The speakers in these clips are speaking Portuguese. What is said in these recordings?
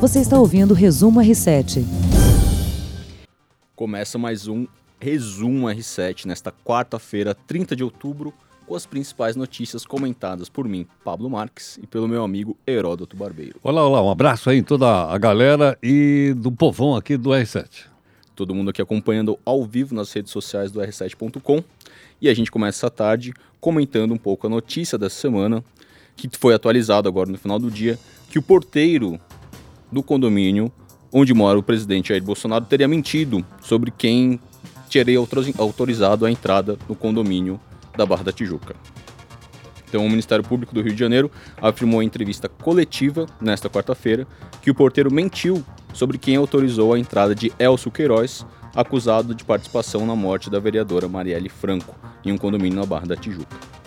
Você está ouvindo o Resumo R7. Começa mais um Resumo R7 nesta quarta-feira, 30 de outubro, com as principais notícias comentadas por mim, Pablo Marques, e pelo meu amigo Heródoto Barbeiro. Olá, olá, um abraço aí em toda a galera e do povão aqui do R7. Todo mundo aqui acompanhando ao vivo nas redes sociais do R7.com. E a gente começa essa tarde comentando um pouco a notícia dessa semana, que foi atualizado agora no final do dia, que o porteiro do condomínio onde mora o presidente Jair Bolsonaro teria mentido sobre quem teria autorizado a entrada no condomínio da Barra da Tijuca. Então, o Ministério Público do Rio de Janeiro afirmou em entrevista coletiva, nesta quarta-feira, que o porteiro mentiu sobre quem autorizou a entrada de Elcio Queiroz, acusado de participação na morte da vereadora Marielle Franco, em um condomínio na Barra da Tijuca.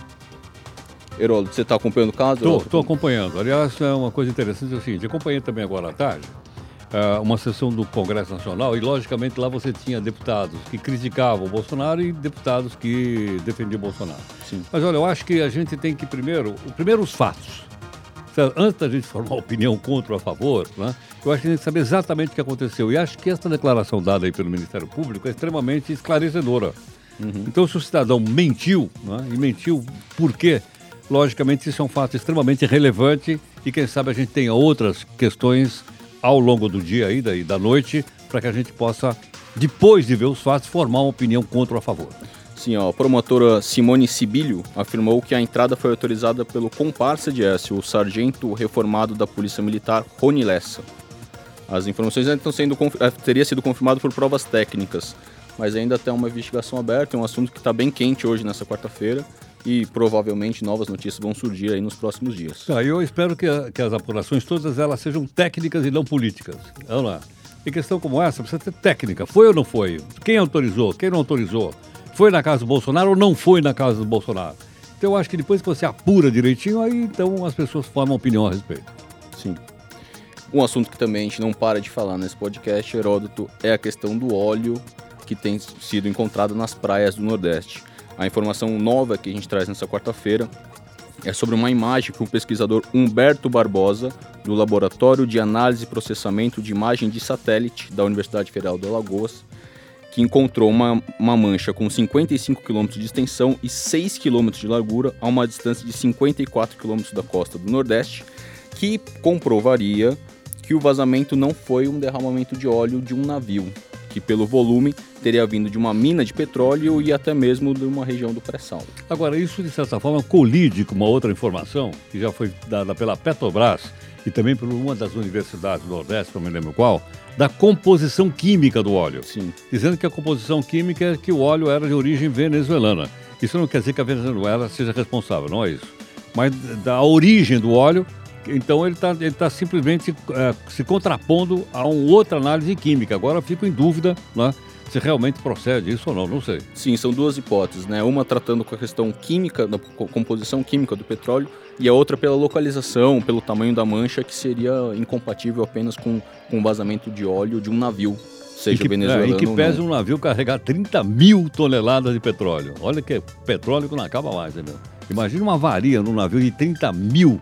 Heródoto, você está acompanhando o caso? Estou acompanhando. Aliás, é uma coisa interessante é o seguinte, acompanhei também agora à tarde uh, uma sessão do Congresso Nacional e, logicamente, lá você tinha deputados que criticavam o Bolsonaro e deputados que defendiam o Bolsonaro. Sim. Mas, olha, eu acho que a gente tem que, primeiro, primeiro os fatos. Antes da gente formar opinião contra ou a favor, né, eu acho que a gente saber exatamente o que aconteceu. E acho que essa declaração dada aí pelo Ministério Público é extremamente esclarecedora. Uhum. Então, se o cidadão mentiu, né, e mentiu por quê? Logicamente, isso é um fato extremamente relevante e quem sabe a gente tenha outras questões ao longo do dia aí, da, da noite, para que a gente possa, depois de ver os fatos, formar uma opinião contra ou a favor. Sim, a promotora Simone Sibilho afirmou que a entrada foi autorizada pelo comparsa de Écio, o sargento reformado da Polícia Militar, Rony Lessa. As informações ainda estão sendo eh, teria sido confirmado por provas técnicas, mas ainda tem uma investigação aberta, é um assunto que está bem quente hoje nessa quarta-feira e provavelmente novas notícias vão surgir aí nos próximos dias. Ah, eu espero que, a, que as apurações todas elas sejam técnicas e não políticas. Vamos lá. Em questão como essa, precisa ter técnica. Foi ou não foi? Quem autorizou? Quem não autorizou? Foi na casa do Bolsonaro ou não foi na casa do Bolsonaro? Então eu acho que depois que você apura direitinho, aí então as pessoas formam opinião a respeito. Sim. Um assunto que também a gente não para de falar nesse podcast, Heródoto, é a questão do óleo que tem sido encontrado nas praias do Nordeste. A informação nova que a gente traz nessa quarta-feira é sobre uma imagem que o pesquisador Humberto Barbosa, do Laboratório de Análise e Processamento de Imagem de Satélite da Universidade Federal de Alagoas, que encontrou uma, uma mancha com 55 km de extensão e 6 km de largura a uma distância de 54 km da costa do Nordeste, que comprovaria que o vazamento não foi um derramamento de óleo de um navio, que pelo volume teria vindo de uma mina de petróleo e até mesmo de uma região do pré-sal. Agora, isso de certa forma colide com uma outra informação que já foi dada pela Petrobras e também por uma das universidades do Nordeste, não me lembro qual, da composição química do óleo. Sim. Dizendo que a composição química é que o óleo era de origem venezuelana. Isso não quer dizer que a Venezuela seja responsável, não é isso. Mas da origem do óleo, então ele está ele tá simplesmente é, se contrapondo a uma outra análise química. Agora eu fico em dúvida, né? se realmente procede isso ou não, não sei. Sim, são duas hipóteses, né? Uma tratando com a questão química, da composição química do petróleo, e a outra pela localização, pelo tamanho da mancha, que seria incompatível apenas com, com o vazamento de óleo de um navio, seja que, venezuelano. É, e que pese um navio carregar 30 mil toneladas de petróleo. Olha que é petróleo que não acaba mais, entendeu? Imagina uma avaria num navio de 30 mil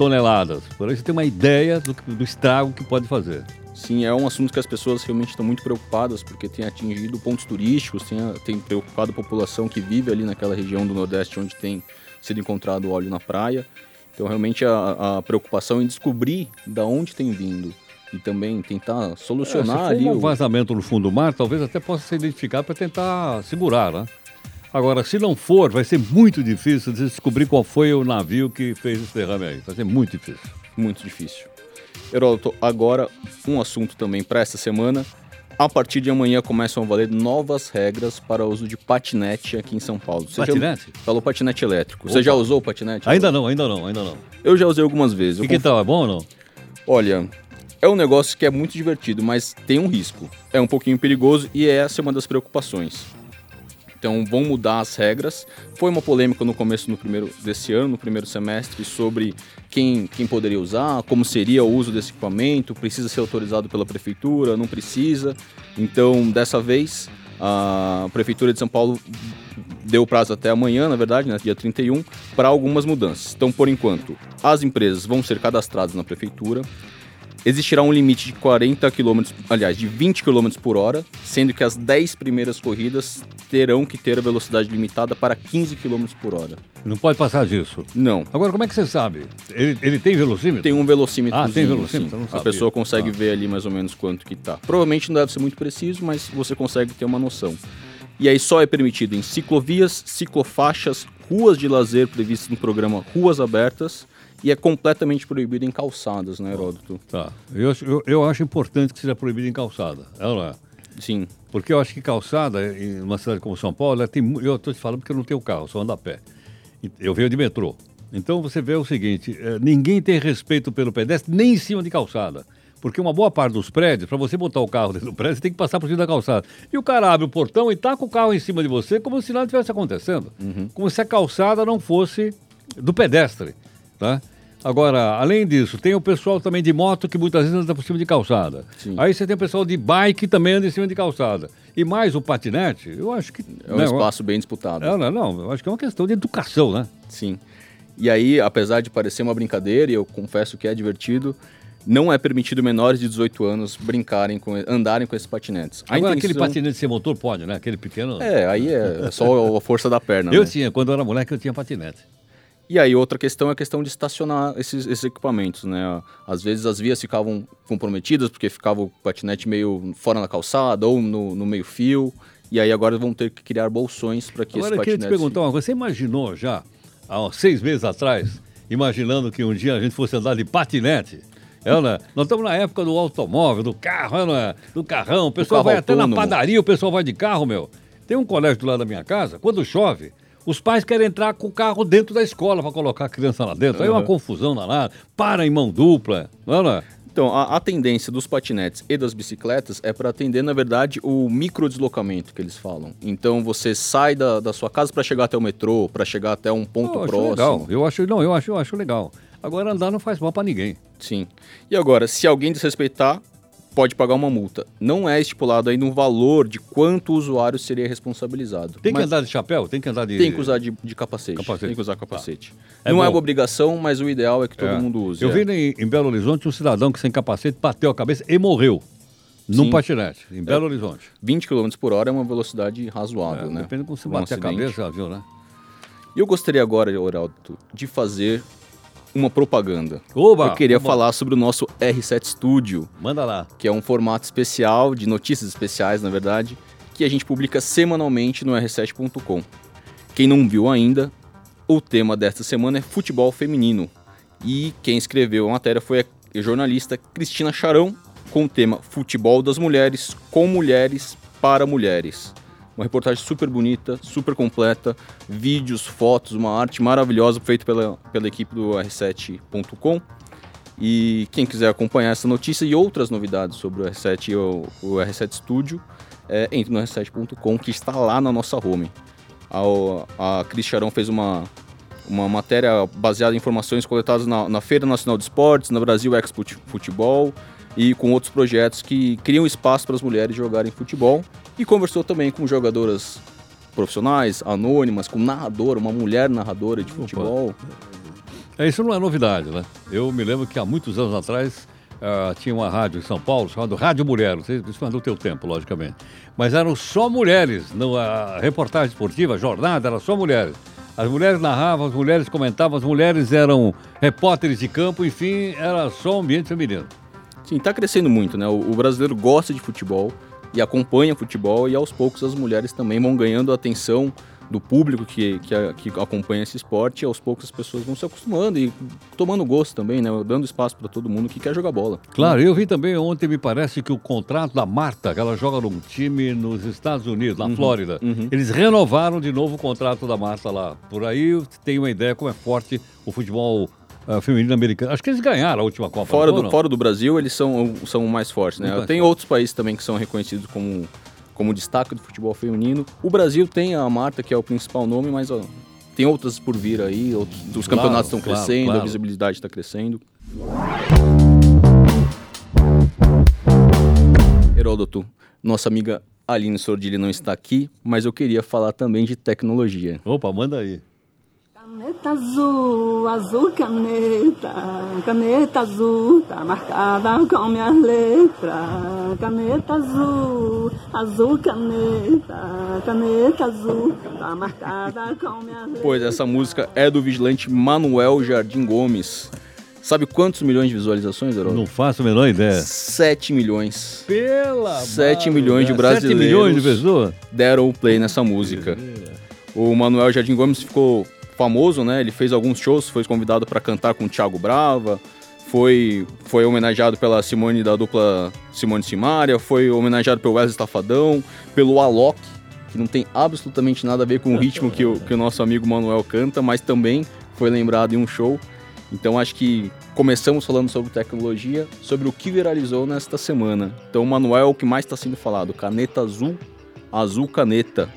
toneladas. Por aí você tem uma ideia do, do estrago que pode fazer. Sim, é um assunto que as pessoas realmente estão muito preocupadas, porque tem atingido pontos turísticos, tem, tem preocupado a população que vive ali naquela região do Nordeste onde tem sido encontrado óleo na praia. Então, realmente, a, a preocupação em descobrir da onde tem vindo e também tentar solucionar é, se for ali. um o... vazamento no fundo do mar, talvez até possa ser identificado para tentar segurar, né? Agora, se não for, vai ser muito difícil de descobrir qual foi o navio que fez esse derrame aí. Vai ser muito difícil. Muito difícil. Heródoto, agora um assunto também para esta semana. A partir de amanhã começam a valer novas regras para o uso de patinete aqui em São Paulo. Você patinete? Já... Falou patinete elétrico. Opa. Você já usou o patinete? Ainda não, ainda não, ainda não. Eu já usei algumas vezes. E que conf... tal? É bom ou não? Olha, é um negócio que é muito divertido, mas tem um risco. É um pouquinho perigoso e essa é uma das preocupações. Então vão mudar as regras. Foi uma polêmica no começo no primeiro desse ano, no primeiro semestre, sobre quem, quem poderia usar, como seria o uso desse equipamento, precisa ser autorizado pela prefeitura, não precisa. Então, dessa vez, a prefeitura de São Paulo deu prazo até amanhã, na verdade, né, dia 31, para algumas mudanças. Então, por enquanto, as empresas vão ser cadastradas na prefeitura. Existirá um limite de 40 km, aliás, de 20 km por hora, sendo que as 10 primeiras corridas terão que ter a velocidade limitada para 15 km por hora. Não pode passar disso. Não. Agora, como é que você sabe? Ele, ele tem velocímetro? Tem um velocímetro. Ah, tem velocímetro? Não A sabia. pessoa consegue Ah. ver ali mais ou menos quanto que tá. Provavelmente não deve ser muito preciso, mas você consegue ter uma noção. E aí só é permitido em ciclovias, ciclofaixas, ruas de lazer previstas no programa Ruas Abertas e é completamente proibido em calçadas, né, Heródoto? Tá. Eu, acho- eu, eu acho importante que seja proibido em calçada. É ou não é? Sim. Porque eu acho que calçada, em uma cidade como São Paulo, ela tem, eu estou te falando porque eu não tenho carro, só ando a pé. Eu venho de metrô. Então você vê o seguinte: eh, ninguém tem respeito pelo pedestre, nem em cima de calçada. Porque uma boa parte dos prédios, para você botar o carro dentro do prédio, você tem que passar por cima da calçada. E o cara abre o portão e taca o carro em cima de você como se nada tivesse acontecendo. Como se a calçada não fosse do pedestre. Tá? Agora, além disso, tem o pessoal também de moto que muitas vezes anda por cima de calçada. Sim. Aí você tem o pessoal de bike que também anda em cima de calçada. E mais o patinete, eu acho que. É um né, espaço bem disputado. Não, não, não, eu acho que é uma questão de educação, né? Sim. E aí, apesar de parecer uma brincadeira, e eu confesso que é divertido, não é permitido menores de 18 anos brincarem com, andarem com esses patinetes. A Agora, aquele intenção- patinete sem motor pode, né? Aquele pequeno. É, aí é só a força da perna. eu né? tinha, quando eu era moleque, eu tinha patinete. E aí outra questão é a questão de estacionar esses, esses equipamentos, né? Às vezes as vias ficavam comprometidas porque ficava o patinete meio fora na calçada ou no, no meio fio. E aí agora vão ter que criar bolsões para que Agora, eu esse queria te patinete... perguntar uma coisa. Você imaginou já, há seis meses atrás, imaginando que um dia a gente fosse andar de patinete? É, né? Nós estamos na época do automóvel, do carro, é, do carrão. O pessoal vai até na padaria, o pessoal vai de carro, meu. Tem um colégio do lado da minha casa, quando chove, os pais querem entrar com o carro dentro da escola para colocar a criança lá dentro. Aí é uma Uhum. confusão danada, para em mão dupla, não é? né? Então, a, a tendência dos patinetes e das bicicletas é para atender, na verdade, o microdeslocamento que eles falam. Então, você sai da, da sua casa para chegar até o metrô, para chegar até um ponto eu próximo. legal. Eu acho, não, eu acho, eu acho legal. Agora andar não faz mal para ninguém. Sim. E agora, se alguém desrespeitar, pode pagar uma multa. Não é estipulado ainda um valor de quanto o usuário seria responsabilizado. Tem que andar de chapéu? Tem que andar de. Tem que usar de, de capacete. Capacete. Tem que usar capacete. É Não é uma obrigação, mas o ideal é que todo É. mundo use. Eu é. vi em, em Belo Horizonte um cidadão que sem capacete bateu a cabeça e morreu. Num Sim. patinete, em Belo Horizonte. 20 km por hora é uma velocidade razoável, É, né? Depende de como você um bater a acidente. cabeça, viu, né? Eu gostaria agora, Oraldo, de fazer uma propaganda. Oba! eu queria oba. falar sobre o nosso R7 Studio, Manda lá. que é um formato especial, de notícias especiais, na verdade, que a gente publica semanalmente no r7.com. Quem não viu ainda, o tema desta semana é futebol feminino. E quem escreveu a matéria foi a jornalista Cristina Charão, com o tema Futebol das Mulheres, com mulheres, para mulheres. Uma reportagem super bonita, super completa, vídeos, fotos, uma arte maravilhosa feita pela, pela equipe do R7.com. E quem quiser acompanhar essa notícia e outras novidades sobre o R7 e o, o R7 Studio, é, entre no r7.com que está lá na nossa home. A, a Cris Charão fez uma, uma matéria baseada em informações coletadas na, na Feira Nacional de Esportes, na Brasil Expo Fute- Futebol e com outros projetos que criam espaço para as mulheres jogarem futebol. E conversou também com jogadoras profissionais, anônimas, com narradora, uma mulher narradora de futebol. É, isso não é novidade, né? Eu me lembro que há muitos anos atrás ah, tinha uma rádio em São Paulo chamada Rádio Mulher. Não sei, isso não é do teu tempo, logicamente. Mas eram só mulheres. No, a reportagem esportiva, a jornada, era só mulheres. As mulheres narravam, as mulheres comentavam, as mulheres eram repórteres de campo, enfim, era só um ambiente feminino. Sim, tá crescendo muito, né? O, o brasileiro gosta de futebol e acompanha futebol e aos poucos as mulheres também vão ganhando a atenção do público que, que, que acompanha esse esporte e aos poucos as pessoas vão se acostumando e tomando gosto também, né? Dando espaço para todo mundo que quer jogar bola. Claro, eu vi também ontem, me parece que o contrato da Marta, que ela joga num time nos Estados Unidos, na Flórida, uhum. eles renovaram de novo o contrato da Marta lá. Por aí tem uma ideia como é forte o futebol ah, feminino americano. Acho que eles ganharam a última Copa. Fora do, fora do Brasil, eles são, são mais fortes, né? Muito Tem outros países também que são reconhecidos como, como destaque do futebol feminino. O Brasil tem a Marta, que é o principal nome, mas ó, tem outras por vir aí. Outros, os Claro, campeonatos estão claro, crescendo, claro. a visibilidade está crescendo. Heródoto, nossa amiga Aline Sordilli não está aqui, mas eu queria falar também de tecnologia. Opa, manda aí. Caneta azul, azul caneta, caneta azul, tá marcada com minhas letras. Caneta azul, azul caneta, caneta azul, tá marcada com minhas letras. Pois essa música é do vigilante Manuel Jardim Gomes. Sabe quantos milhões de visualizações, Herói? Não faço a menor ideia. 7 milhões. Pela 7 milhões de. 7 brasileiros. milhões de pessoas? Deram o play nessa música. O Manuel Jardim Gomes ficou famoso, né? Ele fez alguns shows, foi convidado para cantar com o Thiago Brava, foi, foi homenageado pela Simone da dupla Simone Simaria, foi homenageado pelo Wesley Estafadão, pelo Alok, que não tem absolutamente nada a ver com o ritmo que o, que o nosso amigo Manuel canta, mas também foi lembrado em um show. Então acho que começamos falando sobre tecnologia, sobre o que viralizou nesta semana. Então Manuel o que mais está sendo falado, Caneta Azul, Azul Caneta.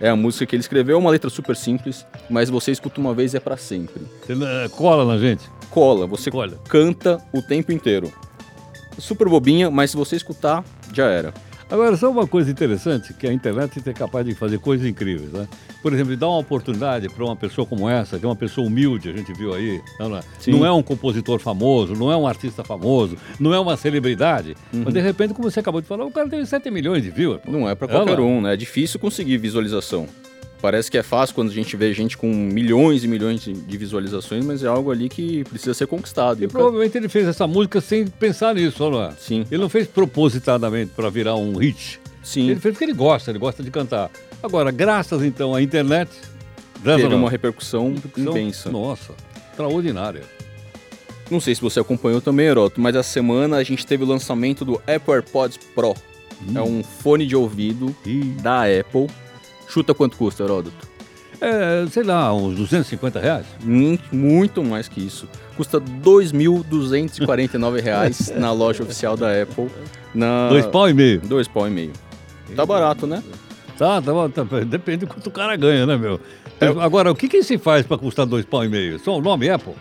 É a música que ele escreveu, uma letra super simples, mas você escuta uma vez e é para sempre. Eh, Cola na gente. Cola, você Cola. canta o tempo inteiro. Super bobinha, mas se você escutar, já era. Agora, só uma coisa interessante, que a internet é capaz de fazer coisas incríveis, né? Por exemplo, dar uma oportunidade para uma pessoa como essa, que é uma pessoa humilde, a gente viu aí, não é, não é um compositor famoso, não é um artista famoso, não é uma celebridade, Uhum. mas de repente, como você acabou de falar, o cara teve 7 milhões de views. pô. Não é para É, qualquer não. um, né? É difícil conseguir visualização. Parece que é fácil quando a gente vê gente com milhões e milhões de- visualizações, mas é algo ali que precisa ser conquistado. E provavelmente ele fez essa música sem pensar nisso, não é? Sim, Ele não fez propositadamente para virar um hit. sim. Ele fez porque ele gosta, ele gosta de cantar. Agora, graças então à internet, graças Teve uma repercussão São- intensa. Nossa, extraordinária. Não sei se você acompanhou também, Heroto, mas essa semana a gente teve o lançamento do Apple AirPods Pro. É um fone de ouvido Ih. da Apple. Chuta quanto custa, Heródoto? É, sei lá, uns 250 reais. Hum, Muito mais que isso. Custa 2.249 reais na loja oficial da Apple. Na... Dois pau e meio. Dois pau e meio. Tá barato, né? Tá, tá, tá, depende do quanto o cara ganha, né, meu? É. Agora, o que que se faz para custar dois pau e meio? Só o nome Apple?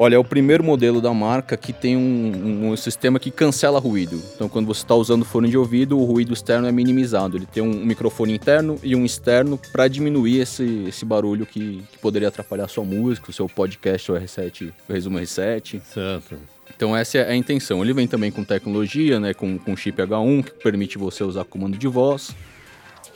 Olha, é o primeiro modelo da marca que tem um, um sistema que cancela ruído. Então, quando você está usando fone de ouvido, o ruído externo é minimizado. Ele tem um microfone interno e um externo para diminuir esse, esse barulho que, que poderia atrapalhar a sua música, o seu podcast, o R7, o Resumo R7. Certo. Então essa é a intenção. Ele vem também com tecnologia, né, com, com chip H1 que permite você usar comando de voz.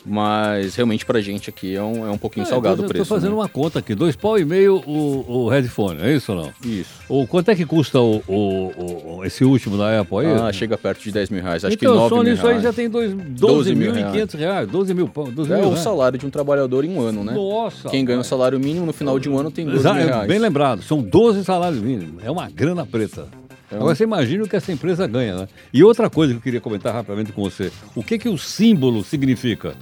Mas realmente pra gente aqui é um, é um pouquinho salgado o eu preço. Estou fazendo né? uma conta aqui, dois pau e meio o, o headphone, é isso ou não? Isso. O, quanto é que custa o, o- o- esse último da Apple aí? Ah, chega perto de 10 mil reais. Acho então, que 9 só mil nisso aí já tem dois- 12 mil 12.500 reais, 12 mil pau, 12 É mil o salário de um trabalhador em um ano, né? Nossa! Quem ganha o rapaz. salário mínimo no final de um ano tem 12 Exa- mil é reais. Bem lembrado, são 12 salários mínimos. É uma grana preta. É um- Agora você imagina o que essa empresa ganha, né? E outra coisa que eu queria comentar rapidamente com você. O que, que o símbolo significa?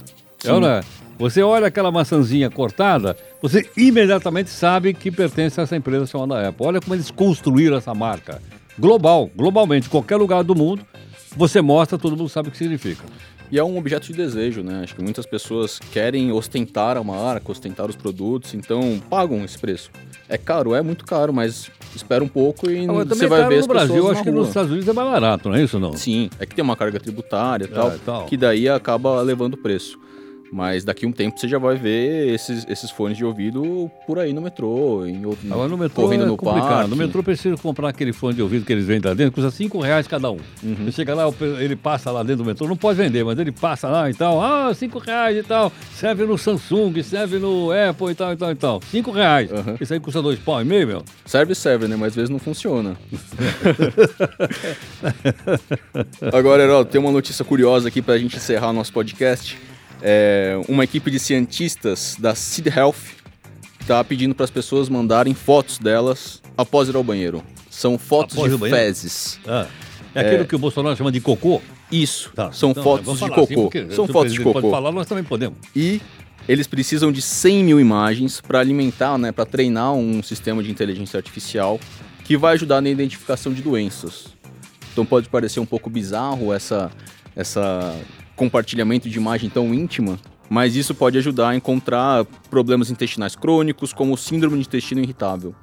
É, não é? Você olha aquela maçãzinha cortada, você imediatamente sabe que pertence a essa empresa chamada Apple. Olha como eles construíram essa marca. Global, globalmente, qualquer lugar do mundo, você mostra, todo mundo sabe o que significa. E é um objeto de desejo, né? Acho que muitas pessoas querem ostentar a marca, ostentar os produtos, então pagam esse preço. É caro, é muito caro, mas espera um pouco e Agora, você vai caro ver no as Brasil, pessoas na acho que rua. nos Estados Unidos é mais barato, não é isso não? Sim, é que tem uma carga tributária e É, tal, tal. que daí acaba levando o preço. Mas daqui a um tempo você já vai ver esses, esses fones de ouvido por aí no metrô, em outro, Agora no metrô correndo é no complicado. parque. No metrô precisa comprar aquele fone de ouvido que eles vendem lá dentro, custa 5 reais cada um. Uhum. Você chega lá, o ele passa lá dentro do metrô, não pode vender, mas ele passa lá e tal, ah, 5 reais e tal, serve no Samsung, serve no Apple e tal e tal e tal. 5 reais. Uhum. Isso aí custa dois pau e meio, meu. Serve, serve, né? Mas às vezes não funciona. Agora, Herói, tem uma notícia curiosa aqui pra gente encerrar nosso podcast. É, uma equipe de cientistas da Seed Health tá pedindo para as pessoas mandarem fotos delas após ir ao banheiro. São fotos Após de fezes. Ah, é, aquilo que o Bolsonaro chama de cocô. Isso, Tá, são então, fotos de assim, cocô. porque são fotos de cocô. Pode falar, nós também podemos. E eles precisam de 100 mil imagens para alimentar, né, para treinar um sistema de inteligência artificial que vai ajudar na identificação de doenças. Então pode parecer um pouco bizarro essa, essa compartilhamento de imagem tão íntima, mas isso pode ajudar a encontrar problemas intestinais crônicos, como síndrome de intestino irritável.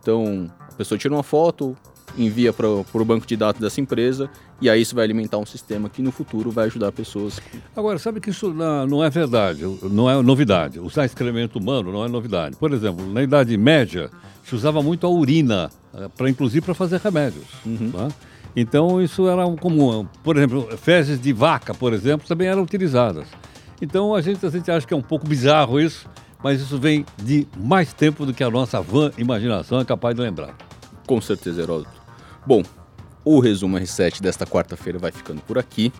Então, a pessoa tira uma foto, envia para o banco de dados dessa empresa e aí isso vai alimentar um sistema que no futuro vai ajudar pessoas. Agora, sabe que isso não é verdade, não é novidade. Usar excremento humano não é novidade. Por exemplo, na Idade Média se usava muito a urina, eh, para inclusive para fazer remédios. Uhum. Tá? Então isso era comum. Por exemplo, fezes de vaca, por exemplo, também eram utilizadas. Então a gente, a gente acha que é um pouco bizarro isso, mas isso vem de mais tempo do que a nossa van imaginação é capaz de lembrar. Com certeza, Heródoto. Bom, o resumo R7 desta quarta-feira vai ficando por aqui.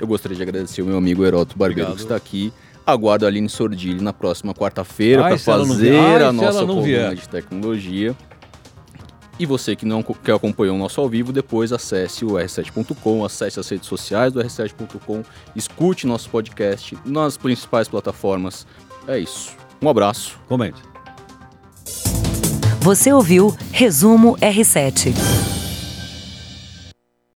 Eu gostaria de agradecer o meu amigo Heródoto Barbeiro Obrigado. que está aqui. Aguardo a Aline Sordilli na próxima quarta-feira para fazer Ai, a nossa coluna de tecnologia. E você que não que acompanhou o nosso ao vivo, depois acesse o r7.com, acesse as redes sociais do r7.com, escute nosso podcast nas principais plataformas. É isso. Um abraço. Comente. Você ouviu Resumo R7.